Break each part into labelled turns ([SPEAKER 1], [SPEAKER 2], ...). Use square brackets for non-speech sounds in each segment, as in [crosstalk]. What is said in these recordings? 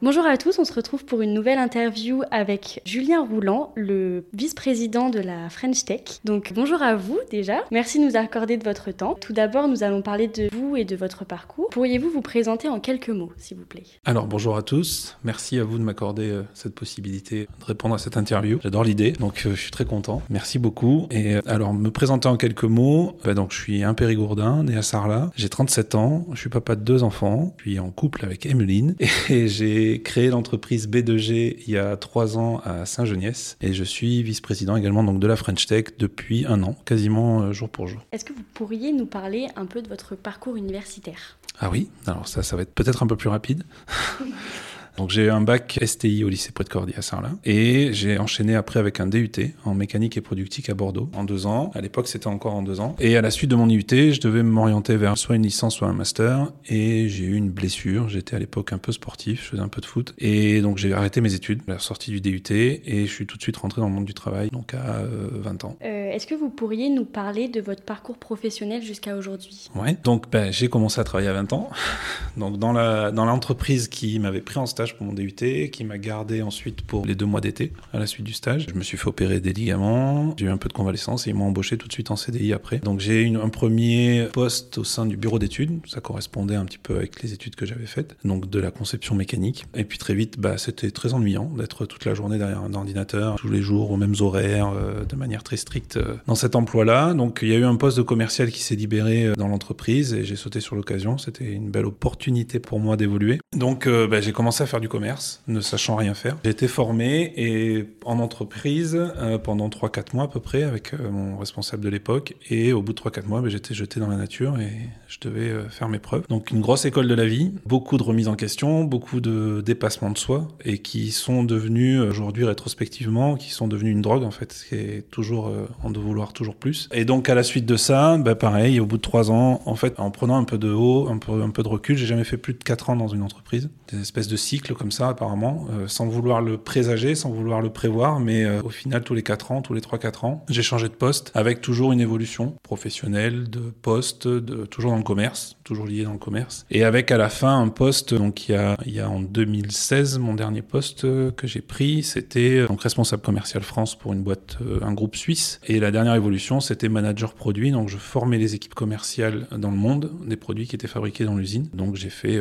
[SPEAKER 1] Bonjour à tous, on se retrouve pour une nouvelle interview avec Julien Rouland, le vice-président de la French Tech. Donc bonjour à vous déjà, merci de nous accorder de votre temps. Tout d'abord, nous allons parler de vous et de votre parcours. Pourriez-vous vous présenter en quelques mots, s'il vous plaît?
[SPEAKER 2] Alors bonjour à tous, merci à vous de m'accorder euh, cette possibilité de répondre à cette interview. J'adore l'idée, donc euh, je suis très content. Merci beaucoup. Et euh, alors me présenter en quelques mots, donc je suis un périgourdin, né à Sarlat, j'ai 37 ans, je suis papa de deux enfants, puis en couple avec Emeline [laughs] et j'ai créé l'entreprise B2G il y a trois ans à Saint-Geniès et je suis vice-président également donc de la French Tech depuis un an, quasiment euh, jour pour jour.
[SPEAKER 1] Est-ce que vous pourriez nous parler un peu de votre parcours universitaire?
[SPEAKER 2] Ah oui, alors ça, ça va être peut-être un peu plus rapide. [laughs] Donc j'ai eu un bac STI au lycée Près de Cordy à Saint-Lin et j'ai enchaîné après avec un DUT en mécanique et productique à Bordeaux en deux ans. À l'époque c'était encore en deux ans. Et à la suite de mon IUT, je devais m'orienter vers soit une licence soit un master et j'ai eu une blessure. J'étais à l'époque un peu sportif, je faisais un peu de foot et donc j'ai arrêté mes études à la sortie du DUT et je suis tout de suite rentré dans le monde du travail donc à 20 euh, ans.
[SPEAKER 1] Euh, Est-ce que vous pourriez nous parler de votre parcours professionnel jusqu'à aujourd'hui?
[SPEAKER 2] Ouais, donc ben, j'ai commencé à travailler à 20 ans. [laughs] donc dans la dans l'entreprise qui m'avait pris en stage pour mon DUT, qui m'a gardé ensuite pour les deux mois d'été à la suite du stage. Je me suis fait opérer des ligaments, j'ai eu un peu de convalescence et ils m'ont embauché tout de suite en CDI après. Donc j'ai eu un premier poste au sein du bureau d'études, ça correspondait un petit peu avec les études que j'avais faites, donc de la conception mécanique. Et puis très vite, bah, c'était très ennuyant d'être toute la journée derrière un ordinateur, tous les jours aux mêmes horaires, euh, de manière très stricte euh, dans cet emploi-là. Donc il y a eu un poste de commercial qui s'est libéré euh, dans l'entreprise et j'ai sauté sur l'occasion. C'était une belle opportunité pour moi d'évoluer. Donc bah, j'ai commencé à faire du commerce, ne sachant rien faire. J'ai été formé et en entreprise euh, pendant 3-4 mois à peu près avec euh, mon responsable de l'époque. Et au bout de 3-4 mois, ben, j'étais jeté dans la nature et je devais euh, faire mes preuves. Donc une grosse école de la vie, beaucoup de remises en question, beaucoup de dépassements de soi et qui sont devenus aujourd'hui rétrospectivement, qui sont devenus une drogue en fait, qui est toujours en de vouloir toujours plus. Et donc à la suite de ça, ben, pareil, au bout de 3 ans, en fait, en prenant un peu de haut, un peu, un peu de recul, j'ai jamais fait plus de 4 ans dans une entreprise. Des espèces de cycles comme ça apparemment, euh, sans vouloir le présager, sans vouloir le prévoir, mais euh, au final tous les 4 ans, tous les 3-4 ans, j'ai changé de poste avec toujours une évolution professionnelle, de poste, de, toujours dans le commerce, toujours lié dans le commerce, et avec à la fin un poste, donc il y a, il y a en 2016, mon dernier poste euh, que j'ai pris, c'était donc responsable commercial France pour une boîte, un groupe suisse, et la dernière évolution c'était manager produit, donc je formais les équipes commerciales dans le monde, des produits qui étaient fabriqués dans l'usine, donc j'ai fait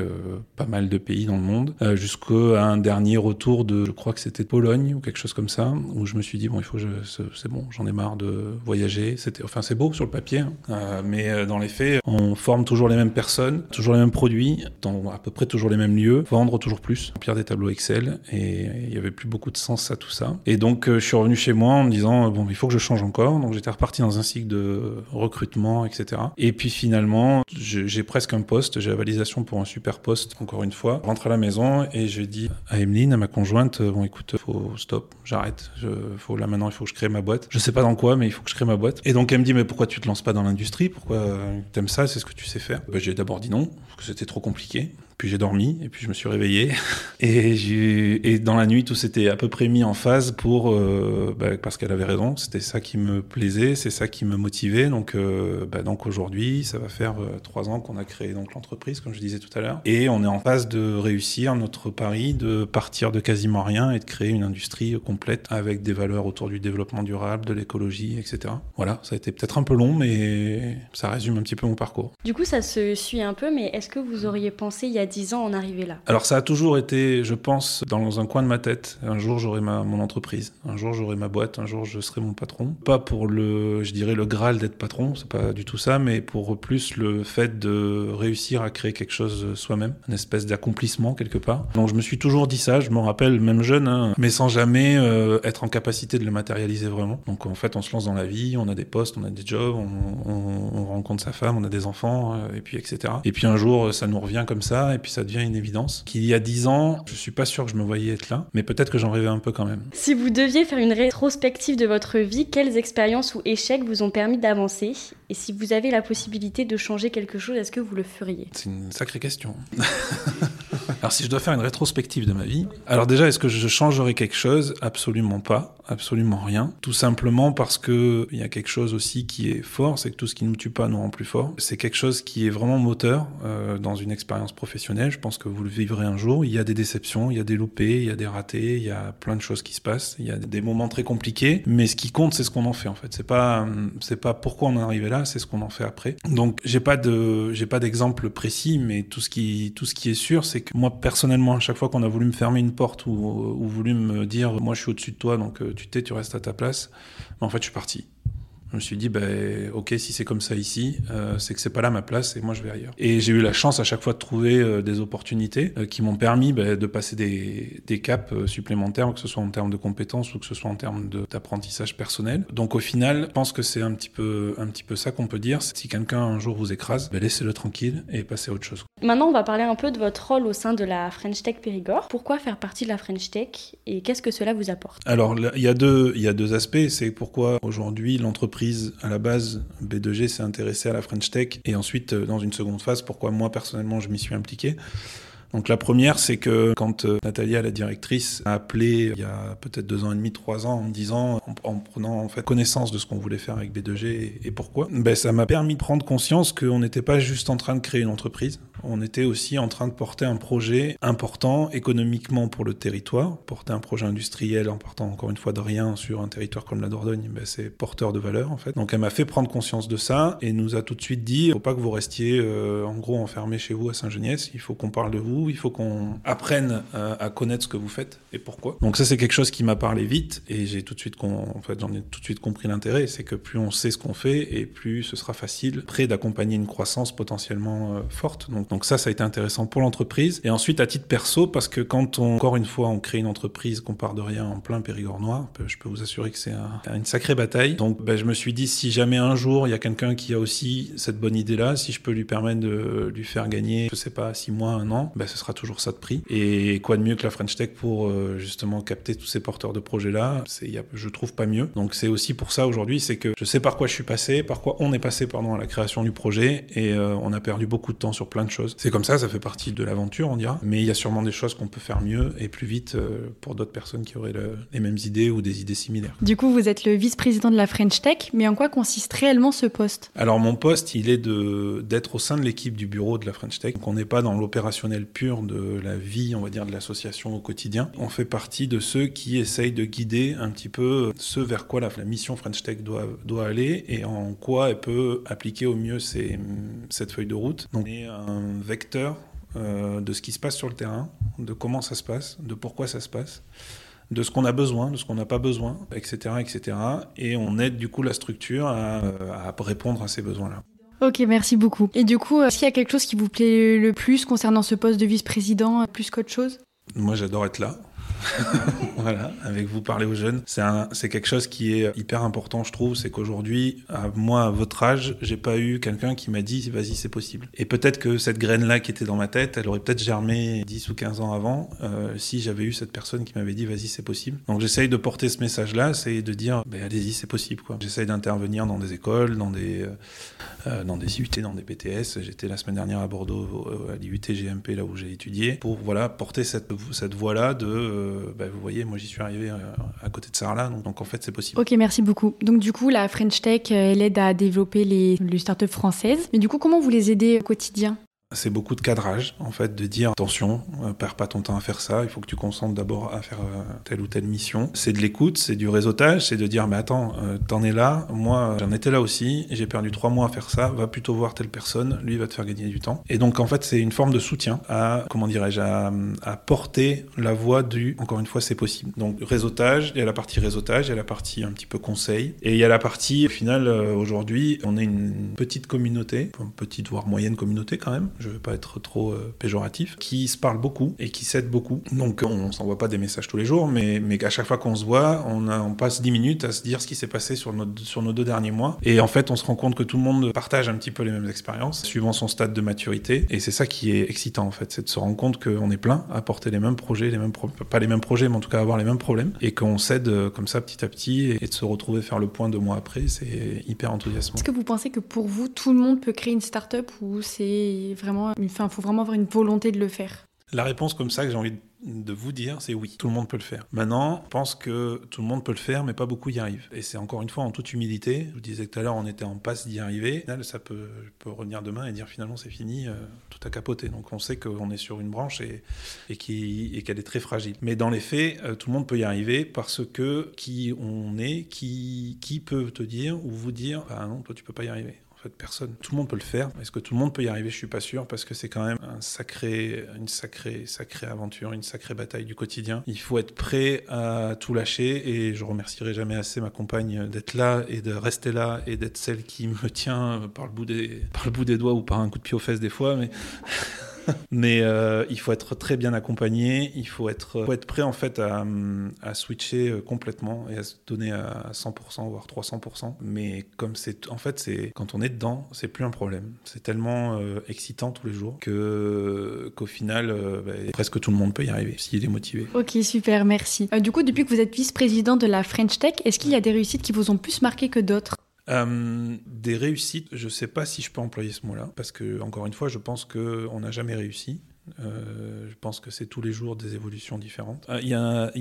[SPEAKER 2] pas mal de pays dans monde, jusqu'à un dernier retour de, je crois que c'était Pologne ou quelque chose comme ça, où je me suis dit bon, il faut, je, c'est bon, j'en ai marre de voyager. C'était, enfin, c'est beau sur le papier, hein. euh, mais euh, dans les faits, on forme toujours les mêmes personnes, toujours les mêmes produits, dans à peu près toujours les mêmes lieux, vendre toujours plus, remplir des tableaux Excel, et il y avait plus beaucoup de sens à tout ça. Et donc, euh, je suis revenu chez moi en me disant bon, il faut que je change encore. Donc, j'étais reparti dans un cycle de recrutement, etc. Et puis finalement, j'ai presque un poste, j'ai la validation pour un super poste, encore une fois. Je à la maison et je dis à Emeline, à ma conjointe, bon écoute, faut stop, j'arrête. Faut là maintenant, il faut que je crée ma boîte. Je sais pas dans quoi, mais il faut que je crée ma boîte. Et donc elle me dit, mais pourquoi tu te lances pas dans l'industrie? Pourquoi euh, t'aimes ça? C'est ce que tu sais faire ben, J'ai d'abord dit non, parce que c'était trop compliqué. Puis j'ai dormi et puis je me suis réveillé [laughs] et, et dans la nuit tout s'était à peu près mis en phase pour euh, bah, parce qu'elle avait raison, c'était ça qui me plaisait, c'est ça qui me motivait. Donc euh, bah, donc aujourd'hui ça va faire euh, trois ans qu'on a créé l'entreprise comme je disais tout à l'heure et on est en phase de réussir notre pari de partir de quasiment rien et de créer une industrie complète avec des valeurs autour du développement durable, de l'écologie, etc. Voilà, ça a été peut-être un peu long mais ça résume un petit peu mon parcours.
[SPEAKER 1] Du coup ça se suit un peu, mais est-ce que vous auriez pensé il y a 10 ans en arriver là
[SPEAKER 2] Alors ça a toujours été, je pense, dans un coin de ma tête. Un jour j'aurai mon entreprise, un jour j'aurai ma boîte, un jour je serai mon patron. Pas pour le, je dirais le graal d'être patron, c'est pas du tout ça, mais pour plus le fait de réussir à créer quelque chose soi-même, une espèce d'accomplissement quelque part. Donc je me suis toujours dit ça, je me rappelle même jeune, hein, mais sans jamais euh, être en capacité de le matérialiser vraiment. Donc en fait on se lance dans la vie, on a des postes, on a des jobs, on rencontre sa femme, on a des enfants, euh, et puis etc. Et puis un jour ça nous revient comme ça, et puis ça devient une évidence. Qu'il y a dix ans, je suis pas sûr que je me voyais être là, mais peut-être que j'en rêvais un peu quand même.
[SPEAKER 1] Si vous deviez faire une rétrospective de votre vie, quelles expériences ou échecs vous ont permis d'avancer? Et si vous avez la possibilité de changer quelque chose, est-ce que vous le feriez?
[SPEAKER 2] C'est une sacrée question. [laughs] alors si je dois faire une rétrospective de ma vie, alors déjà est-ce que je changerais quelque chose? Absolument pas absolument rien. Tout simplement parce que il y a quelque chose aussi qui est fort, c'est que tout ce qui nous tue pas nous rend plus fort. C'est quelque chose qui est vraiment moteur euh, dans une expérience professionnelle. Je pense que vous le vivrez un jour. Il y a des déceptions, il y a des loupés, il y a des ratés, il y a plein de choses qui se passent. Il y a des moments très compliqués, mais ce qui compte, c'est ce qu'on en fait en fait. C'est pas c'est pas pourquoi on est arrivé là, c'est ce qu'on en fait après. Donc j'ai pas de j'ai pas d'exemple précis, mais tout ce qui tout ce qui est sûr, c'est que moi personnellement, à chaque fois qu'on a voulu me fermer une porte ou, ou voulu me dire moi je suis au-dessus de toi, donc euh, tu t'es, tu restes à ta place. Mais en fait, je suis parti. Je me suis dit, ben, ok, si c'est comme ça ici, euh, c'est que c'est pas là ma place et moi je vais ailleurs. Et j'ai eu la chance à chaque fois de trouver euh, des opportunités euh, qui m'ont permis ben, de passer des, des caps supplémentaires, que ce soit en termes de compétences ou que ce soit en termes d'apprentissage personnel. Donc au final, je pense que c'est un petit peu, un petit peu ça qu'on peut dire. Si quelqu'un un jour vous écrase, ben, laissez-le tranquille et passez à autre chose.
[SPEAKER 1] Maintenant, on va parler un peu de votre rôle au sein de la French Tech Périgord. Pourquoi faire partie de la French Tech et qu'est-ce que cela vous apporte?
[SPEAKER 2] Alors, il y, a deux, il y a deux aspects. C'est pourquoi aujourd'hui l'entreprise à la base, B2G s'est intéressé à la French Tech et ensuite, euh, dans une seconde phase, pourquoi moi personnellement je m'y suis impliqué. Donc la première, c'est que quand euh, Natalia, la directrice, a appelé il y a peut-être deux ans et demi, trois ans, en me disant, en, prenant en fait connaissance de ce qu'on voulait faire avec B2G et, pourquoi, ben, ça m'a permis de prendre conscience qu'on n'était pas juste en train de créer une entreprise, on était aussi en train de porter un projet important économiquement pour le territoire, porter un projet industriel en partant encore une fois de rien sur un territoire comme la Dordogne, ben, c'est porteur de valeur en fait. Donc elle m'a fait prendre conscience de ça et nous a tout de suite dit, il faut pas que vous restiez euh, en gros enfermé chez vous à Saint-Geniès, il faut qu'on parle de vous il faut qu'on apprenne à, connaître ce que vous faites et pourquoi. Donc ça c'est quelque chose qui m'a parlé vite et j'ai tout de suite en fait j'en ai tout de suite compris l'intérêt, c'est que plus on sait ce qu'on fait et plus ce sera facile près d'accompagner une croissance potentiellement euh, forte. Donc ça ça a été intéressant pour l'entreprise et ensuite à titre perso parce que quand on encore une fois on crée une entreprise qu'on part de rien en plein Périgord noir, je peux vous assurer que c'est une sacrée bataille. Donc ben, je me suis dit si jamais un jour il y a quelqu'un qui a aussi cette bonne idée là, si je peux lui permettre de lui faire gagner je sais pas six mois, un an, ben, ce sera toujours ça de prix. Et quoi de mieux que la French Tech pour euh, justement capter tous ces porteurs de projets-là? C'est, Je trouve pas mieux. Donc c'est aussi pour ça aujourd'hui, c'est que je sais par quoi je suis passé, par quoi on est passé pardon, à la création du projet, et euh, on a perdu beaucoup de temps sur plein de choses. C'est comme ça, ça fait partie de l'aventure, on dira. Mais il y a sûrement des choses qu'on peut faire mieux et plus vite euh, pour d'autres personnes qui auraient les mêmes idées ou des idées similaires.
[SPEAKER 1] Du coup, vous êtes le vice-président de la French Tech, mais en quoi consiste réellement ce poste?
[SPEAKER 2] Alors mon poste, il est de, d'être au sein de l'équipe du bureau de la French Tech. Donc on n'est pas dans l'opérationnel de la vie, on va dire, de l'association au quotidien. On fait partie de ceux qui essayent de guider un petit peu ce vers quoi la, mission French Tech doit, doit aller et en quoi elle peut appliquer au mieux cette feuille de route. Donc, on est un vecteur euh, de ce qui se passe sur le terrain, de comment ça se passe, de pourquoi ça se passe de ce qu'on a besoin, de ce qu'on n'a pas besoin, etc., etc. Et on aide du coup la structure à répondre à ces besoins-là.
[SPEAKER 1] Ok, merci beaucoup. Et du coup, est-ce qu'il y a quelque chose qui vous plaît le plus concernant ce poste de vice-président, plus qu'autre chose?
[SPEAKER 2] Moi, j'adore être là. [laughs] voilà, avec vous parler aux jeunes. C'est quelque chose qui est hyper important, je trouve. C'est qu'aujourd'hui, moi, à votre âge, j'ai pas eu quelqu'un qui m'a dit vas-y, c'est possible. Et peut-être que cette graine-là qui était dans ma tête, elle aurait peut-être germé 10 ou 15 ans avant euh, si j'avais eu cette personne qui m'avait dit vas-y, c'est possible. Donc j'essaye de porter ce message-là, c'est de dire ben, allez-y, c'est possible. J'essaye d'intervenir dans des écoles, dans des, euh, euh, dans des IUT, dans des BTS. J'étais la semaine dernière à Bordeaux, à l'IUT GMP, là où j'ai étudié, pour voilà, porter cette, cette voie-là de bah, vous voyez, moi j'y suis arrivé euh, à côté de Sarlat, donc, donc en fait c'est possible.
[SPEAKER 1] Ok, merci beaucoup. Donc du coup, la French Tech, euh, elle aide à développer les, les startups françaises. Mais du coup, comment vous les aidez au quotidien?
[SPEAKER 2] C'est beaucoup de cadrage, en fait, de dire attention, euh, perds pas ton temps à faire ça, il faut que tu concentres d'abord à faire euh, telle ou telle mission. C'est de l'écoute, c'est du réseautage, c'est de dire mais attends, euh, t'en es là, moi j'en étais là aussi, j'ai perdu trois mois à faire ça, va plutôt voir telle personne, lui va te faire gagner du temps. Et donc en fait c'est une forme de soutien à, comment dirais-je, à, à, porter la voix du, encore une fois c'est possible. Donc réseautage, il y a la partie réseautage, il y a la partie un petit peu conseil, et il y a la partie, au final aujourd'hui, on est une petite communauté, petite voire moyenne communauté quand même, je veux pas être trop euh, péjoratif, qui se parlent beaucoup et qui s'aident beaucoup. Donc on s'envoie pas des messages tous les jours, mais, mais à chaque fois qu'on se voit, on, on passe 10 minutes à se dire ce qui s'est passé sur, nos deux derniers mois. Et en fait, on se rend compte que tout le monde partage un petit peu les mêmes expériences, suivant son stade de maturité. Et c'est ça qui est excitant, en fait, c'est de se rendre compte qu'on est plein à porter les mêmes projets, les mêmes pas les mêmes projets, mais en tout cas avoir les mêmes problèmes, et qu'on s'aide euh, comme ça petit à petit, et, de se retrouver faire le point deux mois après, c'est hyper enthousiasmant.
[SPEAKER 3] Est-ce que vous pensez que pour vous, tout le monde peut créer une start-up ou c'est enfin, faut vraiment avoir une volonté de le faire
[SPEAKER 2] la réponse comme ça que j'ai envie de vous dire, c'est oui, tout le monde peut le faire. Maintenant, je pense que tout le monde peut le faire, mais pas beaucoup y arrivent. Et c'est encore une fois en toute humilité. Je disais tout à l'heure, on était en passe d'y arriver. Ça peut, peut revenir demain et dire finalement c'est fini, euh, tout a capoté. Donc on sait qu'on est sur une branche et, et qu'elle est très fragile. Mais dans les faits, euh, tout le monde peut y arriver parce que qui on est, qui, qui peut te dire ou vous dire, ah non, toi tu peux pas y arriver personne. Tout le monde peut le faire. Est-ce que tout le monde peut y arriver? Je suis pas sûr parce que c'est quand même un sacré, une sacrée, sacrée aventure, une sacrée bataille du quotidien. Il faut être prêt à tout lâcher et je remercierai jamais assez ma compagne d'être là et de rester là et d'être celle qui me tient par le bout des, par le bout des doigts ou par un coup de pied aux fesses des fois, mais [laughs] [laughs] Mais euh, il faut être très bien accompagné, il faut être, être prêt en fait à, switcher euh, complètement et à se donner à 100% voire 300%. Mais comme c'est en fait c'est quand on est dedans, c'est plus un problème. C'est tellement euh, excitant tous les jours que qu'au final bah, presque tout le monde peut y arriver s'il est motivé.
[SPEAKER 3] Ok super merci. du coup depuis que vous êtes vice-président de la French Tech, est-ce qu'il y a des réussites qui vous ont plus marqué que d'autres?
[SPEAKER 2] Euh, des réussites, je ne sais pas si je peux employer ce mot-là, parce que, encore une fois, je pense qu'on n'a jamais réussi. Euh, je pense que c'est tous les jours des évolutions différentes. Euh, il y,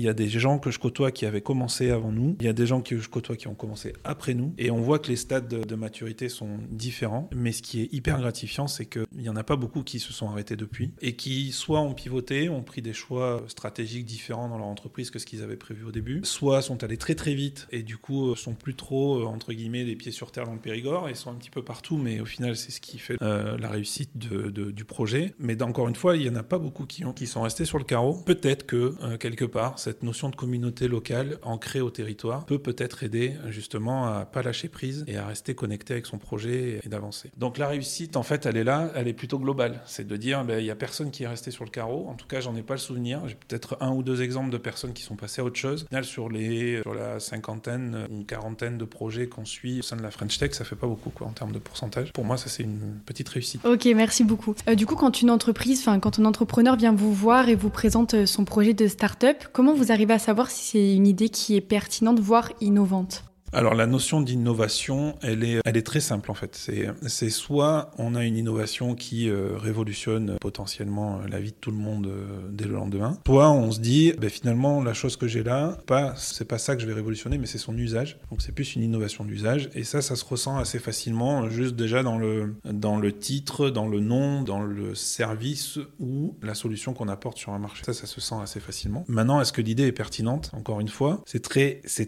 [SPEAKER 2] a, des gens que je côtoie qui avaient commencé avant nous. Il y a des gens que je côtoie qui ont commencé après nous. Et on voit que les stades de, maturité sont différents. Mais ce qui est hyper gratifiant, c'est qu'il n'y en a pas beaucoup qui se sont arrêtés depuis et qui soit ont pivoté, ont pris des choix stratégiques différents dans leur entreprise que ce qu'ils avaient prévu au début, soit sont allés très très vite et du coup sont plus trop, entre guillemets, les pieds sur terre dans le Périgord et sont un petit peu partout. Mais au final, c'est ce qui fait euh, la réussite du projet. Mais encore une fois, il n'y en a pas beaucoup qui, ont, qui sont restés sur le carreau. Peut-être que, euh, quelque part, cette notion de communauté locale ancrée au territoire peut peut-être aider justement à pas lâcher prise et à rester connecté avec son projet et d'avancer. Donc la réussite, en fait, elle est là, elle est plutôt globale. C'est de dire, ben, il y a personne qui est resté sur le carreau. En tout cas, j'en ai pas le souvenir. J'ai peut-être un ou deux exemples de personnes qui sont passées à autre chose. Sur, les, sur la cinquantaine ou quarantaine de projets qu'on suit au sein de la French Tech, ça fait pas beaucoup quoi, en termes de pourcentage. Pour moi, ça c'est une petite réussite.
[SPEAKER 3] Ok, merci beaucoup. Euh, du coup, quand une entreprise, enfin quand on entreprise vient vous voir et vous présente euh, son projet de start-up, comment vous arrivez à savoir si c'est une idée qui est pertinente, voire innovante?
[SPEAKER 2] Alors la notion d'innovation, elle est, très simple en fait. C'est soit on a une innovation qui euh, révolutionne potentiellement euh, la vie de tout le monde euh, dès le lendemain, soit on se dit ben, finalement la chose que j'ai là, pas c'est pas ça que je vais révolutionner, mais c'est son usage. Donc c'est plus une innovation d'usage et ça, ça se ressent assez facilement juste déjà dans le titre, dans le nom, dans le service ou la solution qu'on apporte sur un marché. Ça, ça se sent assez facilement. Maintenant, est-ce que l'idée est pertinente? Encore une fois, c'est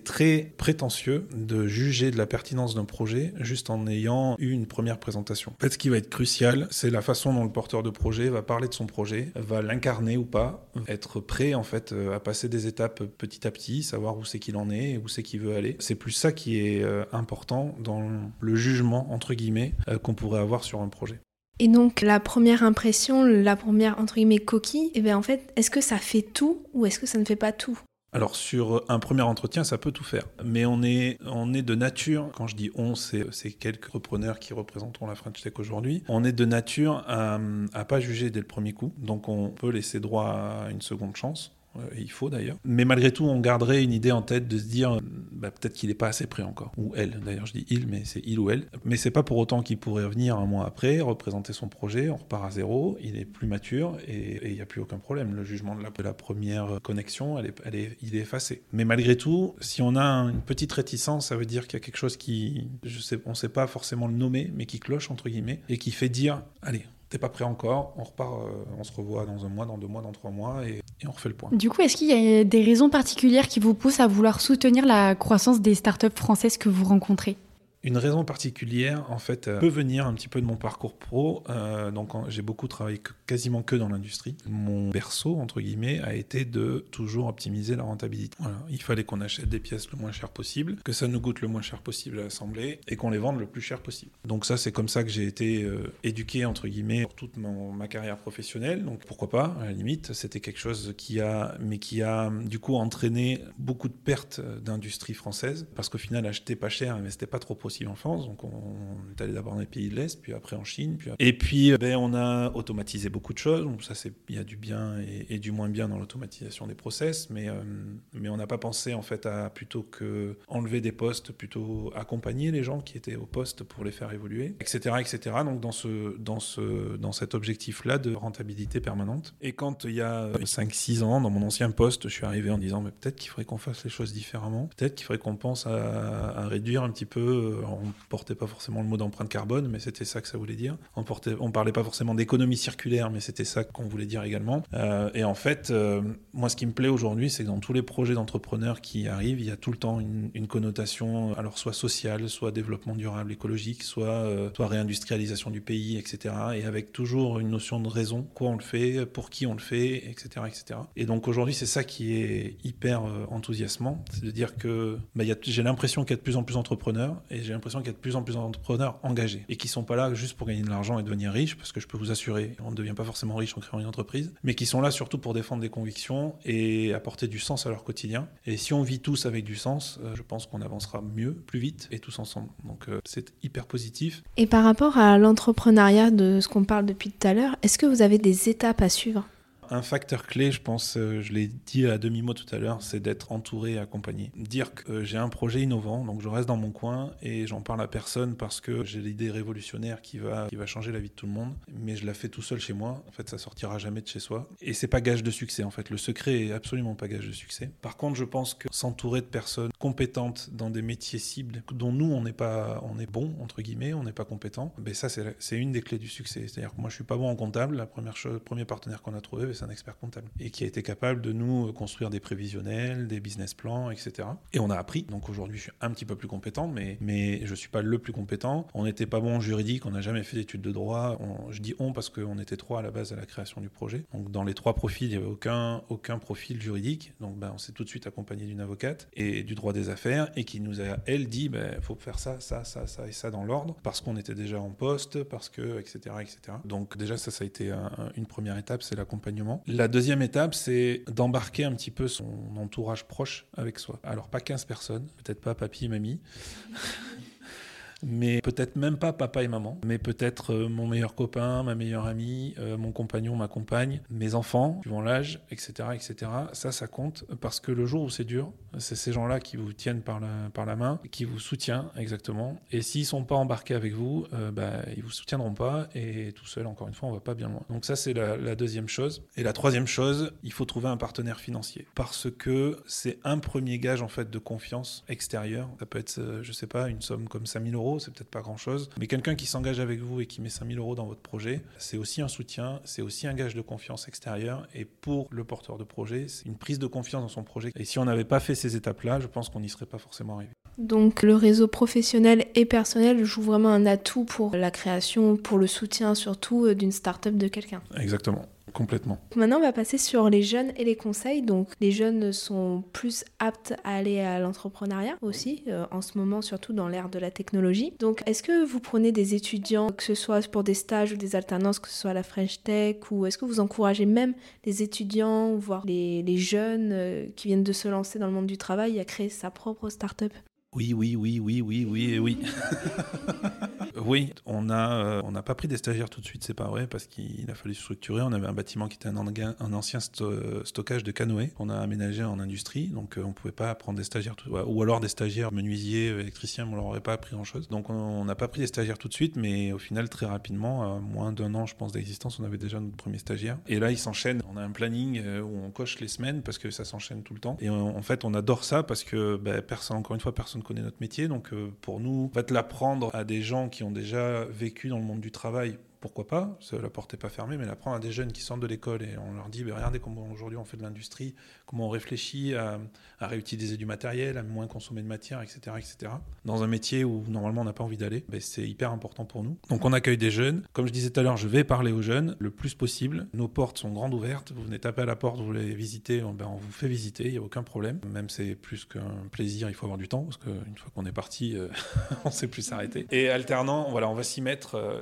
[SPEAKER 2] très prétentieux de juger de la pertinence d'un projet juste en ayant eu une première présentation. En fait, ce qui va être crucial, c'est la façon dont le porteur de projet va parler de son projet, va l'incarner ou pas, être prêt en fait euh, à passer des étapes petit à petit, savoir où c'est qu'il en est où c'est qu'il veut aller. C'est plus ça qui est euh, important dans le jugement entre guillemets euh, qu'on pourrait avoir sur un projet.
[SPEAKER 4] Et donc la première impression, la première entre guillemets coquille, et eh bien en fait, est-ce que ça fait tout ou est-ce que ça ne fait pas tout?
[SPEAKER 2] Alors sur un premier entretien, ça peut tout faire. Mais on est, on est de nature, quand je dis on, c'est quelques repreneurs qui représenteront la French Tech aujourd'hui, on est de nature à, à pas juger dès le premier coup. Donc on peut laisser droit à une seconde chance. Euh, il faut d'ailleurs. Mais malgré tout, on garderait une idée en tête de se dire bah, peut-être qu'il n'est pas assez prêt encore. Ou elle, d'ailleurs je dis il, mais c'est il ou elle. Mais c'est pas pour autant qu'il pourrait revenir un mois après, représenter son projet, on repart à zéro, il est plus mature et il n'y a plus aucun problème. Le jugement de la, première connexion, il est effacé. Mais malgré tout, si on a une petite réticence, ça veut dire qu'il y a quelque chose qui, je on ne sait pas forcément le nommer, mais qui cloche entre guillemets et qui fait dire allez, t'es pas prêt encore, on repart, euh, on se revoit dans un mois, dans deux mois, dans trois mois, et,
[SPEAKER 3] Du coup, est-ce qu'il y a des raisons particulières qui vous poussent à vouloir soutenir la croissance des startups françaises que vous rencontrez?
[SPEAKER 2] Une raison particulière, en fait, euh, peut venir un petit peu de mon parcours pro. Euh, donc, j'ai beaucoup travaillé quasiment que dans l'industrie. Mon berceau, entre guillemets, a été de toujours optimiser la rentabilité. Il fallait qu'on achète des pièces le moins cher possible, que ça nous coûte le moins cher possible à assembler et qu'on les vende le plus cher possible. Donc, ça, c'est comme ça que j'ai été euh, éduqué, entre guillemets, pour toute ma carrière professionnelle. Donc, pourquoi pas, à la limite, c'était quelque chose qui a, mais qui a, du coup, entraîné beaucoup de pertes d'industrie française parce qu'au final, acheter pas cher, mais c'était pas trop possible en France. Donc on, est allé d'abord dans les pays de l'Est, puis après en Chine. Puis... Et puis ben, on a automatisé beaucoup de choses. Donc ça, il y a du bien et, du moins bien dans l'automatisation des process. Mais, euh, mais on n'a pas pensé en fait à plutôt que enlever des postes, plutôt accompagner les gens qui étaient au poste pour les faire évoluer, etc. etc. Donc dans, ce, dans, ce, dans cet objectif-là de rentabilité permanente. Et quand il y a 5-6 ans, dans mon ancien poste, je suis arrivé en disant mais peut-être qu'il faudrait qu'on fasse les choses différemment. Peut-être qu'il faudrait qu'on pense à réduire un petit peu on ne portait pas forcément le mot d'empreinte carbone, mais c'était ça que ça voulait dire. On ne parlait pas forcément d'économie circulaire, mais c'était ça qu'on voulait dire également. Euh, et en fait, euh, moi, ce qui me plaît aujourd'hui, c'est que dans tous les projets d'entrepreneurs qui arrivent, il y a tout le temps une, connotation, alors soit sociale, soit développement durable, écologique, soit, euh, soit réindustrialisation du pays, etc. Et avec toujours une notion de raison, quoi on le fait, pour qui on le fait, etc. etc. Et donc aujourd'hui, c'est ça qui est hyper enthousiasmant, c'est de dire que bah, j'ai l'impression qu'il y a de plus en plus d'entrepreneurs j'ai l'impression qu'il y a de plus en plus d'entrepreneurs engagés et qui sont pas là juste pour gagner de l'argent et devenir riches, parce que je peux vous assurer, on ne devient pas forcément riche en créant une entreprise, mais qui sont là surtout pour défendre des convictions et apporter du sens à leur quotidien. Et si on vit tous avec du sens, euh, je pense qu'on avancera mieux, plus vite et tous ensemble. Donc euh, c'est hyper positif.
[SPEAKER 4] Et par rapport à l'entrepreneuriat de ce qu'on parle depuis tout à l'heure, est-ce que vous avez des étapes à suivre?
[SPEAKER 2] Un facteur clé, je pense, euh, je l'ai dit à demi-mot tout à l'heure, c'est d'être entouré et accompagné. Dire que euh, j'ai un projet innovant, donc je reste dans mon coin et j'en parle à personne parce que j'ai l'idée révolutionnaire qui va, qui va changer la vie de tout le monde, mais je la fais tout seul chez moi. En fait, ça sortira jamais de chez soi. Et c'est pas gage de succès, en fait. Le secret est absolument pas gage de succès. Par contre, je pense que s'entourer de personnes compétentes dans des métiers cibles dont nous, on n'est pas, on est bon, entre guillemets, on n'est pas compétent, ben ça, c'est une des clés du succès. C'est-à-dire que moi, je suis pas bon en comptable. La première chose, le premier partenaire qu'on a trouvé, un expert comptable et qui a été capable de nous construire des prévisionnels, des business plans, etc. Et on a appris. Donc aujourd'hui, je suis un petit peu plus compétent, mais, mais je suis pas le plus compétent. On n'était pas bon en juridique, on n'a jamais fait d'études de droit. je dis on parce qu'on était trois à la base à la création du projet. Donc dans les trois profils, il n'y avait aucun, aucun profil juridique. Donc ben, on s'est tout de suite accompagné d'une avocate et du droit des affaires et qui nous a, elle, dit il ben, faut faire ça, ça, ça, ça et ça dans l'ordre parce qu'on était déjà en poste, parce que, etc. etc. Donc déjà, ça, ça a été une première étape, c'est l'accompagnement. La deuxième étape, c'est d'embarquer un petit peu son entourage proche avec soi. Alors pas 15 personnes, peut-être pas papy et mamie, mais peut-être même pas papa et maman, mais peut-être euh, mon meilleur copain, ma meilleure amie, euh, mon compagnon, ma compagne, mes enfants, suivant l'âge, etc., etc. Ça, ça compte parce que le jour où c'est dur, c'est ces gens-là qui vous tiennent par la, par la main, qui vous soutiennent exactement. Et s'ils sont pas embarqués avec vous, euh, bah, ils vous soutiendront pas et tout seul, encore une fois, on va pas bien loin. Donc ça, c'est la, la deuxième chose. Et la troisième chose, il faut trouver un partenaire financier parce que c'est un premier gage en fait de confiance extérieure. Ça peut être, je sais pas, une somme comme 5000 euros c'est peut-être pas grand-chose, mais quelqu'un qui s'engage avec vous et qui met 5000 euros dans votre projet, c'est aussi un soutien, c'est aussi un gage de confiance extérieure, et pour le porteur de projet, c'est une prise de confiance dans son projet. Et si on n'avait pas fait ces étapes-là, je pense qu'on n'y serait pas forcément arrivé.
[SPEAKER 4] Donc le réseau professionnel et personnel joue vraiment un atout pour la création, pour le soutien surtout euh, d'une start-up de quelqu'un.
[SPEAKER 2] Exactement. Complètement.
[SPEAKER 4] Maintenant, on va passer sur les jeunes et les conseils. Donc, les jeunes sont plus aptes à aller à l'entrepreneuriat aussi, euh, en ce moment, surtout dans l'ère de la technologie. Donc, est-ce que vous prenez des étudiants, que ce soit pour des stages ou des alternances, que ce soit à la French Tech, ou est-ce que vous encouragez même les étudiants, voire les, les jeunes euh, qui viennent de se lancer dans le monde du travail à créer sa propre start-up?
[SPEAKER 2] Oui, oui, oui, oui, oui, oui, oui. [laughs] oui, on a, euh, on n'a pas pris des stagiaires tout de suite, c'est pas vrai, parce qu'il a fallu structurer. On avait un bâtiment qui était un, un ancien stockage de canoës qu'on a aménagé en industrie, donc euh, on pouvait pas prendre des stagiaires, tout, ou alors des stagiaires menuisiers, électriciens, on leur aurait pas appris grand chose. Donc on n'a pas pris des stagiaires tout de suite, mais au final très rapidement, moins d'un an, je pense d'existence, on avait déjà notre premier stagiaire. Et là, il s'enchaîne. On a un planning euh, où on coche les semaines parce que ça s'enchaîne tout le temps. Et en fait, on adore ça parce que ben, personne, encore une fois, personne connaît notre métier. Donc euh, pour nous, en fait, l'apprendre à des gens qui ont déjà vécu dans le monde du travail pourquoi pas, la porte n'est pas fermée, mais l'apprendre à des jeunes qui sortent de l'école et on leur dit, bah, regardez comment aujourd'hui on fait de l'industrie, comment on réfléchit à, réutiliser du matériel, à moins consommer de matière, etc. etc. Dans un métier où normalement on n'a pas envie d'aller, bah, c'est hyper important pour nous. Donc on accueille des jeunes. Comme je disais tout à l'heure, je vais parler aux jeunes le plus possible. Nos portes sont grandes ouvertes. Vous venez taper à la porte, vous voulez visiter, ben, on vous fait visiter, il n'y a aucun problème. Même c'est plus qu'un plaisir, il faut avoir du temps, parce qu'une fois qu'on est parti, euh, [laughs] on ne sait plus s'arrêter. Et alternant, voilà, on va s'y mettre euh,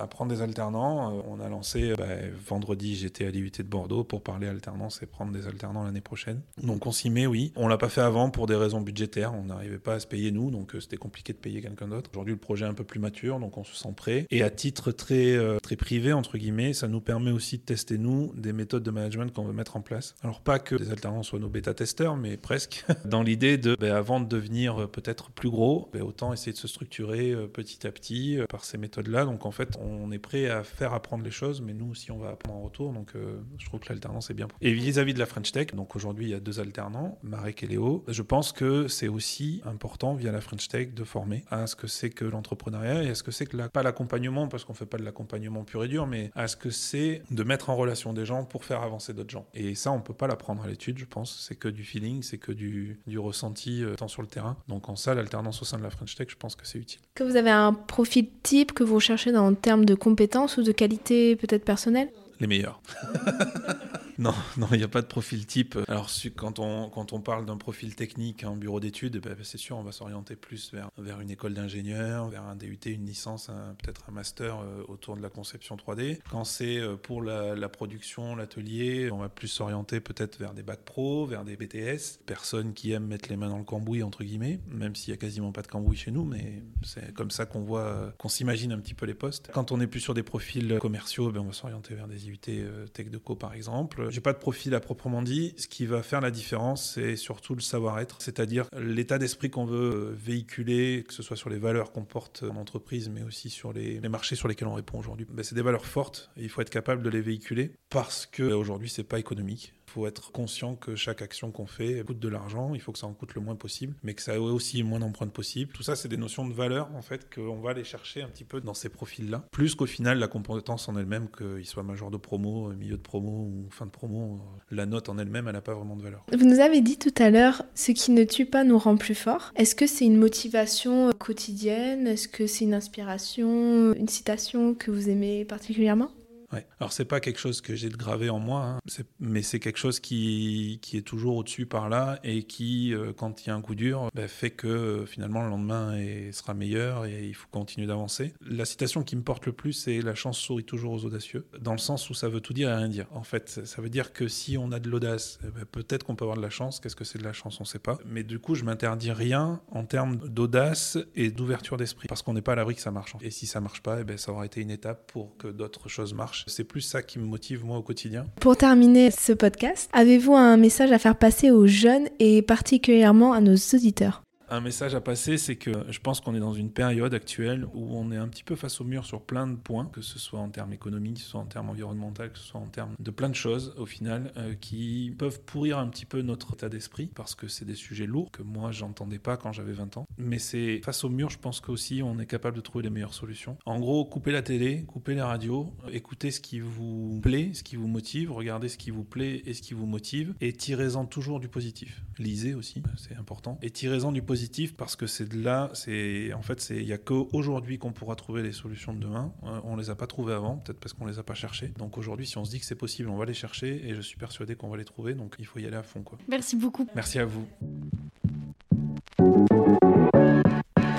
[SPEAKER 2] à prendre des alternants. Euh, on a lancé ben, vendredi, j'étais à l'IUT de Bordeaux pour parler alternance et prendre des alternants l'année prochaine. Donc on s'y met, oui. On l'a pas fait avant pour des raisons budgétaires. On n'arrivait pas à se payer nous, donc c'était compliqué de payer quelqu'un d'autre. Aujourd'hui, le projet est un peu plus mature, donc on se sent prêt. Et à titre très, très privé, entre guillemets, ça nous permet aussi de tester, nous, des méthodes de management qu'on veut mettre en place. Alors pas que des alternants soient nos bêta-testeurs, mais presque, [laughs] dans l'idée de, ben, avant de devenir euh, peut-être plus gros, ben, autant essayer de se structurer euh, petit à petit euh, par ces méthodes-là. Donc en fait, on est prêt à faire apprendre les choses, mais nous aussi, on va apprendre en retour. Donc je trouve que l'alternance est bien. Et vis-à-vis de la French Tech, donc aujourd'hui, il y a deux alternants, Marek et Léo. Je pense que c'est aussi important, via la French Tech, de former à ce que c'est que l'entrepreneuriat et à ce que c'est que la, pas l'accompagnement, parce qu'on fait pas de l'accompagnement pur et dur, mais à ce que c'est de mettre en relation des gens pour faire avancer d'autres gens. Et ça, on peut pas l'apprendre à l'étude, je pense. C'est que du feeling, c'est que du, ressenti euh, tant sur le terrain. Donc en ça, l'alternance au sein de la French Tech, je pense que c'est utile.
[SPEAKER 4] Que vous avez un profil type que vous cherchez dans, en termes de compétences ou de qualité peut-être personnelle
[SPEAKER 2] Les meilleurs. [laughs] Non, [laughs] non, il n'y a pas de profil type. Alors, quand on, quand on parle d'un profil technique en bureau d'études, eh ben, c'est sûr, on va s'orienter plus vers, vers une école d'ingénieur, vers un DUT, une licence, peut-être un master euh, autour de la conception 3D. Quand c'est euh, pour la, production, l'atelier, on va plus s'orienter peut-être vers des bacs pro, vers des BTS. Personnes qui aiment mettre les mains dans le cambouis, entre guillemets, même s'il n'y a quasiment pas de cambouis chez nous, mais c'est comme ça qu'on voit, qu'on s'imagine un petit peu les postes. Quand on est plus sur des profils commerciaux, ben, on va s'orienter vers des IUT euh, Tech de Co, par exemple j'ai pas de profil à proprement dit. Ce qui va faire la différence, c'est surtout le savoir-être, c'est-à-dire l'état d'esprit qu'on veut euh, véhiculer, que ce soit sur les valeurs qu'on porte en entreprise, mais aussi sur les, marchés sur lesquels on répond aujourd'hui. Ben, c'est des valeurs fortes et il faut être capable de les véhiculer parce que aujourd'hui c'est pas économique. Il faut être conscient que chaque action qu'on fait coûte de l'argent, il faut que ça en coûte le moins possible, mais que ça ait aussi le moins d'empreintes possible. Tout ça, c'est des notions de valeur, en fait, qu'on va aller chercher un petit peu dans ces profils-là. Plus qu'au final, la compétence en elle-même, qu'il soit majeur de promo, milieu de promo ou fin de promo, la note en elle-même, elle n'a pas vraiment de valeur.
[SPEAKER 4] Vous nous avez dit tout à l'heure, ce qui ne tue pas nous rend plus forts. Est-ce que c'est une motivation quotidienne? Est-ce que c'est une inspiration, une citation que vous aimez particulièrement?
[SPEAKER 2] Ouais. Alors c'est pas quelque chose que j'ai de gravé en moi, hein. mais c'est quelque chose qui, qui est toujours au-dessus par là et qui, euh, quand il y a un coup dur, bah, fait que euh, finalement le lendemain sera meilleur et il faut continuer d'avancer. La citation qui me porte le plus, c'est la chance sourit toujours aux audacieux, dans le sens où ça veut tout dire et rien dire. En fait, ça veut dire que si on a de l'audace, eh ben, peut-être qu'on peut avoir de la chance. Qu'est-ce que c'est de la chance? On sait pas. Mais du coup, je m'interdis rien en termes d'audace et d'ouverture d'esprit, parce qu'on n'est pas à l'abri que ça marche. Et si ça marche pas, eh ben, ça aura été une étape pour que d'autres choses marchent c'est plus ça qui me motive moi au quotidien.
[SPEAKER 4] Pour terminer ce podcast, avez-vous un message à faire passer aux jeunes et particulièrement à nos auditeurs?
[SPEAKER 2] Un message à passer, c'est que je pense qu'on est dans une période actuelle où on est un petit peu face au mur sur plein de points, que ce soit en termes économiques, que ce soit en termes environnementaux, que ce soit en termes de plein de choses au final, euh, qui peuvent pourrir un petit peu notre état d'esprit parce que c'est des sujets lourds que moi j'entendais pas quand j'avais 20 ans. Mais c'est face au mur, je pense qu'aussi on est capable de trouver les meilleures solutions. En gros, coupez la télé, coupez les radios, écoutez ce qui vous plaît, ce qui vous motive, regardez ce qui vous plaît et ce qui vous motive et tirez-en toujours du positif. Lisez aussi, c'est important. Et tirez-en du positif parce que c'est de là, c'est en fait, il n'y a qu'aujourd'hui qu'on pourra trouver les solutions de demain. Euh, on les a pas trouvées avant, peut-être parce qu'on les a pas cherchées. Donc aujourd'hui, si on se dit que c'est possible, on va les chercher et je suis persuadé qu'on va les trouver. Donc il faut y aller à fond. Quoi.
[SPEAKER 3] Merci beaucoup.
[SPEAKER 2] Merci à vous.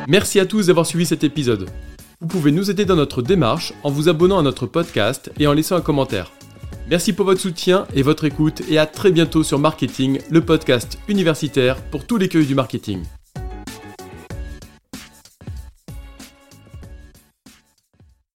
[SPEAKER 5] Merci à tous d'avoir suivi cet épisode. Vous pouvez nous aider dans notre démarche en vous abonnant à notre podcast et en laissant un commentaire. Merci pour votre soutien et votre écoute et à très bientôt sur Marketing, le podcast universitaire pour tous les cueils du marketing.